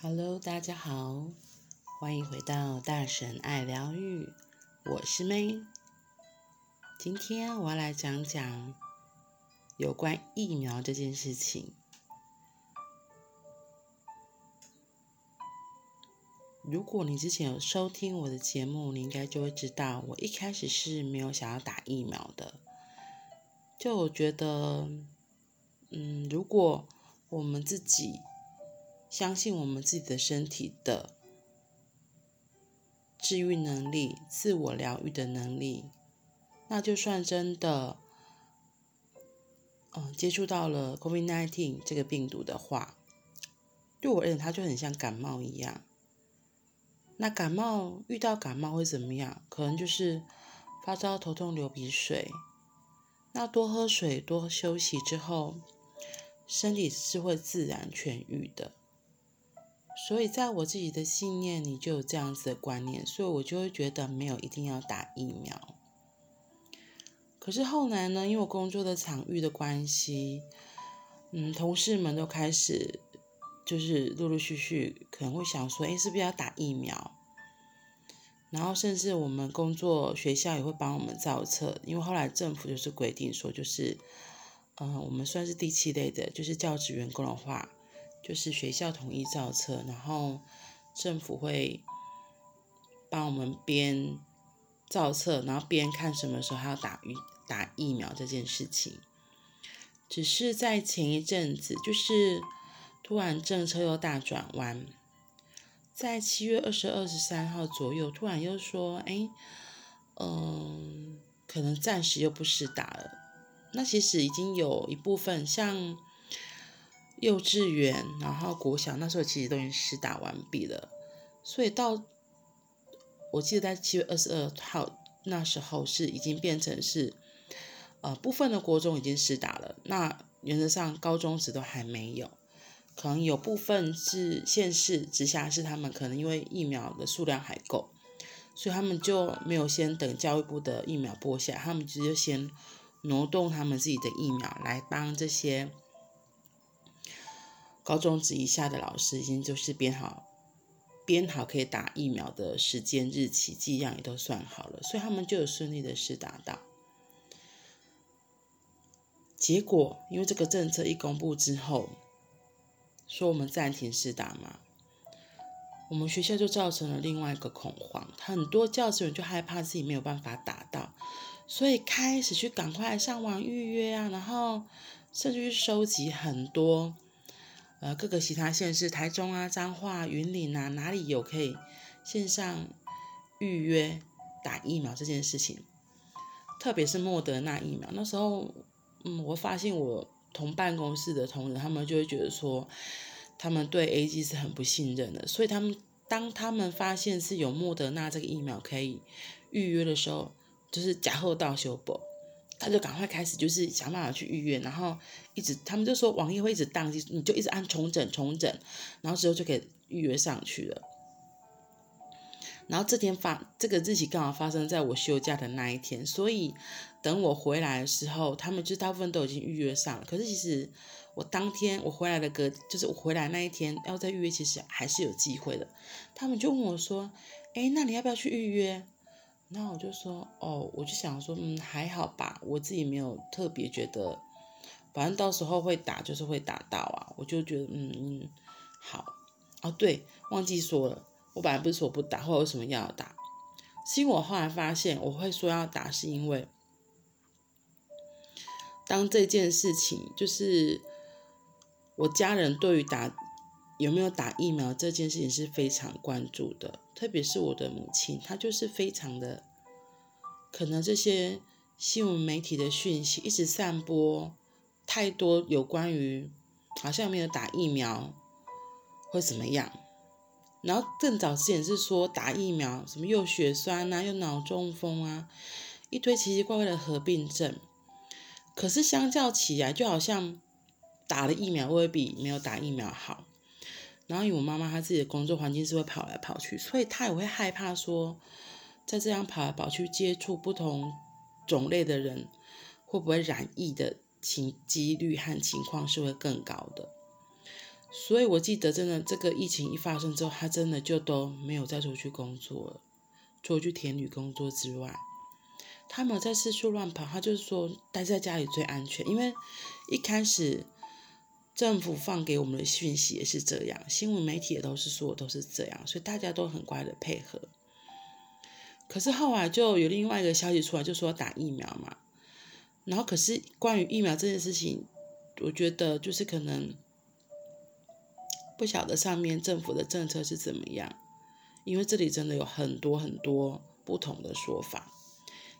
Hello，大家好，欢迎回到大神爱疗愈，我是 May。今天我要来讲讲有关疫苗这件事情。如果你之前有收听我的节目，你应该就会知道，我一开始是没有想要打疫苗的。就我觉得，嗯，如果我们自己相信我们自己的身体的治愈能力、自我疗愈的能力，那就算真的，嗯，接触到了 COVID-19 这个病毒的话，对我而言，它就很像感冒一样。那感冒遇到感冒会怎么样？可能就是发烧、头痛、流鼻水。那多喝水、多休息之后，身体是会自然痊愈的。所以，在我自己的信念里就有这样子的观念，所以我就会觉得没有一定要打疫苗。可是后来呢，因为我工作的场域的关系，嗯，同事们都开始就是陆陆续续可能会想说，诶，是不是要打疫苗？然后甚至我们工作学校也会帮我们造册，因为后来政府就是规定说，就是，嗯、我们算是第七类的，就是教职员工的话。就是学校统一造册，然后政府会帮我们边造册，然后边看什么时候还要打疫打疫苗这件事情。只是在前一阵子，就是突然政策又大转弯，在七月二十二、十三号左右，突然又说，哎，嗯，可能暂时又不施打了。那其实已经有一部分像。幼稚园，然后国小那时候其实都已经施打完毕了，所以到我记得在七月二十二号那时候是已经变成是，呃，部分的国中已经施打了，那原则上高中职都还没有，可能有部分是县市直辖市他们可能因为疫苗的数量还够，所以他们就没有先等教育部的疫苗拨下，他们直接先挪动他们自己的疫苗来帮这些。高中职以下的老师已经就是编好，编好可以打疫苗的时间、日期、剂量也都算好了，所以他们就有顺利的施打到。结果因为这个政策一公布之后，说我们暂停施打嘛，我们学校就造成了另外一个恐慌，很多教职员就害怕自己没有办法打到，所以开始去赶快上网预约啊，然后甚至去收集很多。呃，各个其他县市，台中啊、彰化、云林啊，哪里有可以线上预约打疫苗这件事情？特别是莫德纳疫苗，那时候，嗯，我发现我同办公室的同仁，他们就会觉得说，他们对 A G 是很不信任的，所以他们当他们发现是有莫德纳这个疫苗可以预约的时候，就是假后到修补。他就赶快开始，就是想办法去预约，然后一直他们就说网页会一直宕机，你就一直按重整重整，然后之后就可以预约上去了。然后这天发这个日期刚好发生在我休假的那一天，所以等我回来的时候，他们就大部分都已经预约上了。可是其实我当天我回来的隔，就是我回来那一天要再预约，其实还是有机会的。他们就问我说：“哎，那你要不要去预约？”那我就说，哦，我就想说，嗯，还好吧，我自己没有特别觉得，反正到时候会打就是会打到啊，我就觉得，嗯，好，哦对，忘记说了，我本来不是说不打，或者为什么要打？是因为我后来发现，我会说要打，是因为当这件事情就是我家人对于打有没有打疫苗这件事情是非常关注的。特别是我的母亲，她就是非常的，可能这些新闻媒体的讯息一直散播太多有关于好像没有打疫苗会怎么样，然后更早之前是说打疫苗什么又血栓啊，又脑中风啊，一堆奇奇怪怪的合并症，可是相较起来，就好像打了疫苗会比没有打疫苗好。然后，因为我妈妈她自己的工作环境是会跑来跑去，所以她也会害怕说，在这样跑来跑去接触不同种类的人，会不会染疫的情几率和情况是会更高的。所以我记得，真的这个疫情一发生之后，她真的就都没有再出去工作了，除了去田里工作之外，他没有在四处乱跑。他就是说待在家里最安全，因为一开始政府放给我们的讯息也是这样，新闻媒体也都是说都是这样，所以大家都很乖的配合。可是后来就有另外一个消息出来，就说打疫苗嘛，然后可是关于疫苗这件事情，我觉得就是可能。不晓得上面政府的政策是怎么样，因为这里真的有很多很多不同的说法。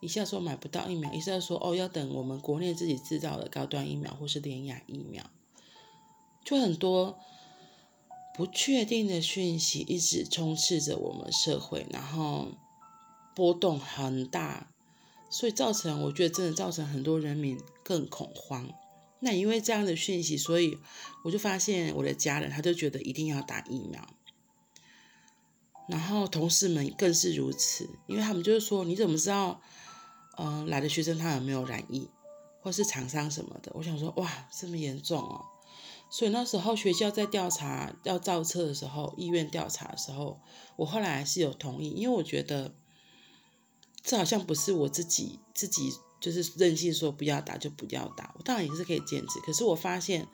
一下说买不到疫苗，一下说哦要等我们国内自己制造的高端疫苗或是联亚疫苗，就很多不确定的讯息一直充斥着我们社会，然后波动很大，所以造成我觉得真的造成很多人民更恐慌。那因为这样的讯息，所以我就发现我的家人他就觉得一定要打疫苗，然后同事们更是如此，因为他们就是说，你怎么知道，嗯、来的学生他有没有染疫，或是厂商什么的？我想说，哇，这么严重哦！所以那时候学校在调查要造册的时候，医院调查的时候，我后来还是有同意，因为我觉得这好像不是我自己自己。就是任性说不要打就不要打，我当然也是可以坚持。可是我发现，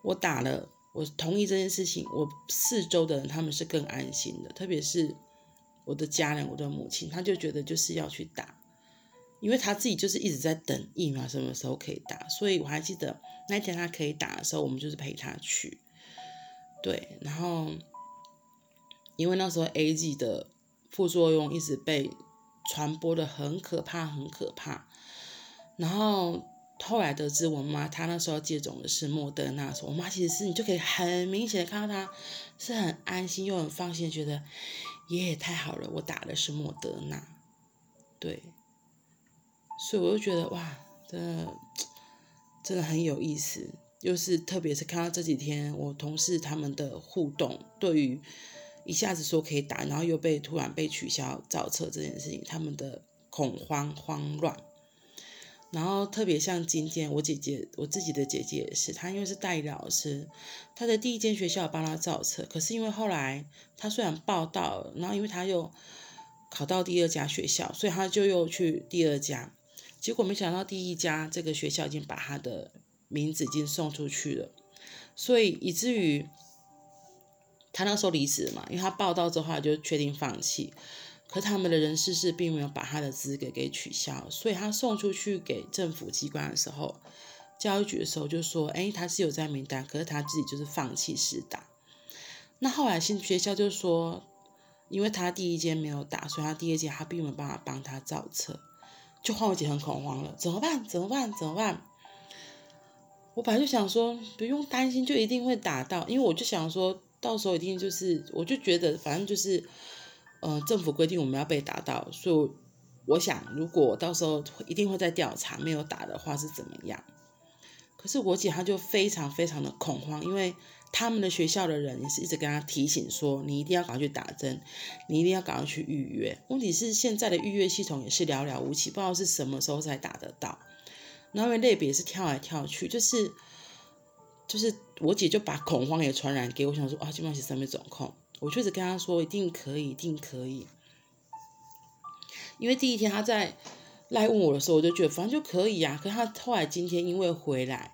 我打了，我同意这件事情，我四周的人他们是更安心的，特别是我的家人，我的母亲，他就觉得就是要去打，因为他自己就是一直在等疫苗什么时候可以打。所以我还记得那天他可以打的时候，我们就是陪他去。对，然后因为那时候 AZ 的副作用一直被。传播的很可怕，很可怕。然后后来得知，我妈她那时候接种的是莫德纳，说我妈其实是你就可以很明显的看到她是很安心又很放心，觉得耶太好了，我打的是莫德纳，对。所以我就觉得哇，真的真的很有意思，又是特别是看到这几天我同事他们的互动，对于。一下子说可以打，然后又被突然被取消造册这件事情，他们的恐慌慌乱。然后特别像今天我姐姐，我自己的姐姐也是，她因为是代理老师，她的第一间学校帮她造册，可是因为后来她虽然报到，然后因为她又考到第二家学校，所以她就又去第二家，结果没想到第一家这个学校已经把他的名字已经送出去了，所以以至于。他那时候离职嘛，因为他报到之后就确定放弃，可他们的人事室并没有把他的资格给取消，所以他送出去给政府机关的时候，教育局的时候就说，哎，他是有在名单，可是他自己就是放弃试打。那后来新学校就说，因为他第一间没有打，所以他第二间他并没有办法帮他造册，就换我姐很恐慌了，怎么办？怎么办？怎么办？我本来就想说不用担心，就一定会打到，因为我就想说。到时候一定就是，我就觉得反正就是，呃，政府规定我们要被打到，所以我想如果到时候一定会再调查，没有打的话是怎么样？可是我姐她就非常非常的恐慌，因为他们的学校的人也是一直跟她提醒说，你一定要赶快去打针，你一定要赶快去预约。问题是现在的预约系统也是寥寥无几，不知道是什么时候才打得到。然后因为类别是跳来跳去，就是。就是我姐就把恐慌也传染给我，想说啊，基本上是上面总控，我确实跟她说一定可以，一定可以。因为第一天她在来问我的时候，我就觉得反正就可以啊。可是她后来今天因为回来，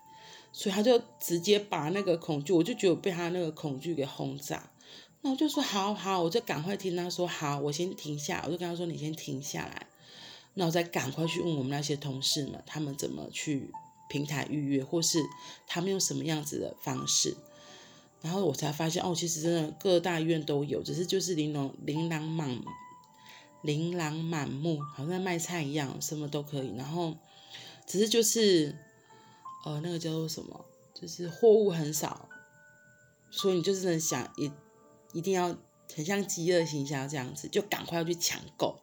所以他就直接把那个恐惧，我就觉得被他那个恐惧给轰炸。那我就说好好，我就赶快听他说好，我先停下，我就跟他说你先停下来，那我再赶快去问我们那些同事们，他们怎么去。平台预约，或是他们用什么样子的方式，然后我才发现哦，其实真的各大医院都有，只是就是琳琅琳琅满琳琅满目，好像卖菜一样，什么都可以。然后只是就是呃，那个叫做什么，就是货物很少，所以你就是很想一一定要很像饥饿行销这样子，就赶快要去抢购。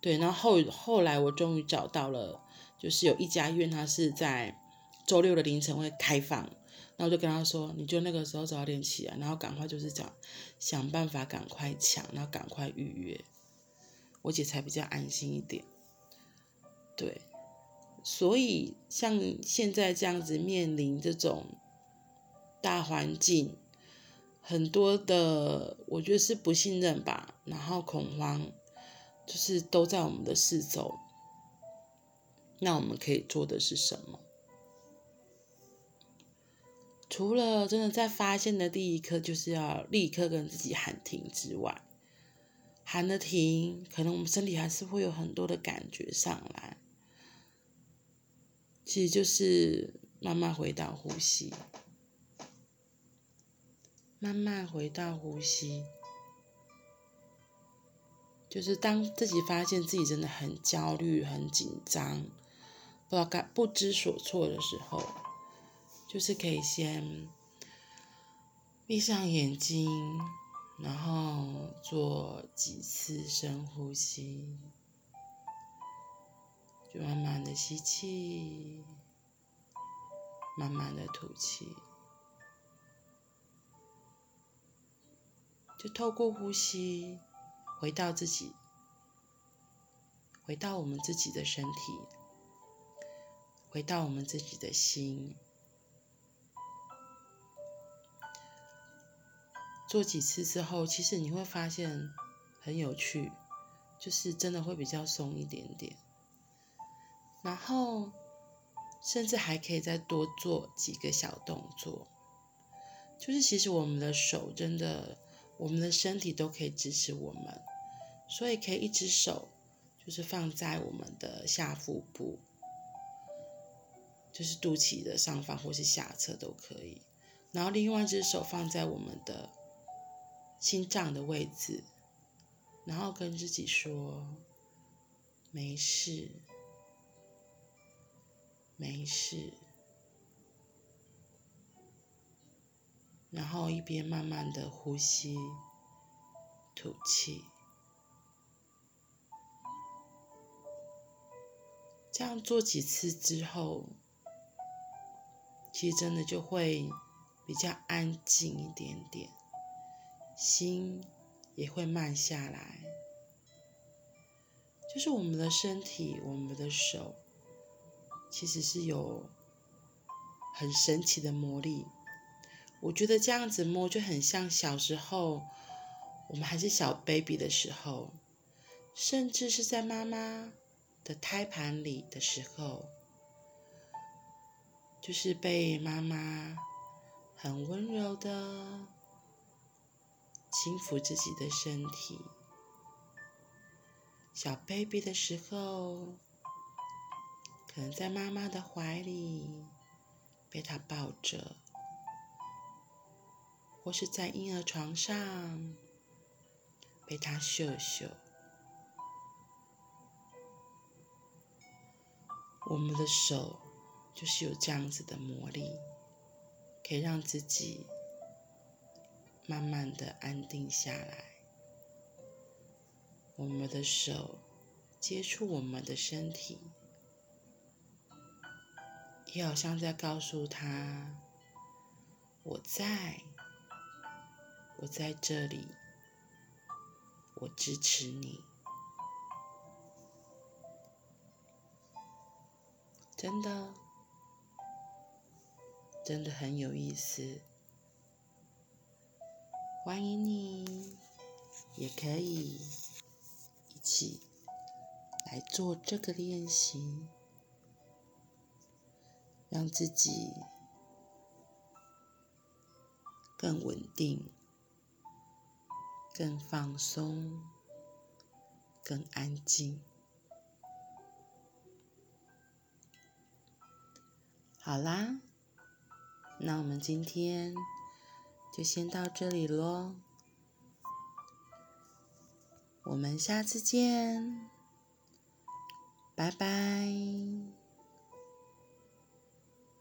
对，然后后后来我终于找到了。就是有一家医院，它是在周六的凌晨会开放，然后就跟他说，你就那个时候早点起来，然后赶快就是讲想办法赶快抢，然后赶快预约，我姐才比较安心一点。对，所以像现在这样子面临这种大环境，很多的我觉得是不信任吧，然后恐慌，就是都在我们的四周。那我们可以做的是什么？除了真的在发现的第一刻，就是要立刻跟自己喊停之外，喊了停，可能我们身体还是会有很多的感觉上来。其实就是慢慢回到呼吸，慢慢回到呼吸，就是当自己发现自己真的很焦虑、很紧张，不知道该不知所措的时候，就是可以先闭上眼睛，然后做几次深呼吸。就慢慢的吸气，慢慢的吐气，就透过呼吸回到自己，回到我们自己的身体，回到我们自己的心。做几次之后，其实你会发现很有趣，就是真的会比较松一点点。然后，甚至还可以再多做几个小动作，就是其实我们的手真的，我们的身体都可以支持我们，所以可以一只手就是放在我们的下腹部，就是肚脐的上方或是下侧都可以，然后另外一只手放在我们的心脏的位置，然后跟自己说没事。没事，然后一边慢慢的呼吸、吐气，这样做几次之后，其实真的就会比较安静一点点，心也会慢下来。就是我们的身体，我们的手。其实是有很神奇的魔力，我觉得这样子摸就很像小时候，我们还是小 baby 的时候，甚至是在妈妈的胎盘里的时候，就是被妈妈很温柔的轻抚自己的身体，小 baby 的时候。可能在妈妈的怀里被她抱着，或是在婴儿床上被她嗅嗅。我们的手就是有这样子的魔力，可以让自己慢慢的安定下来。我们的手接触我们的身体。也好像在告诉他：“我在，我在这里，我支持你。”真的，真的很有意思。欢迎你，也可以一起来做这个练习。让自己更稳定、更放松、更安静。好啦，那我们今天就先到这里喽。我们下次见，拜拜。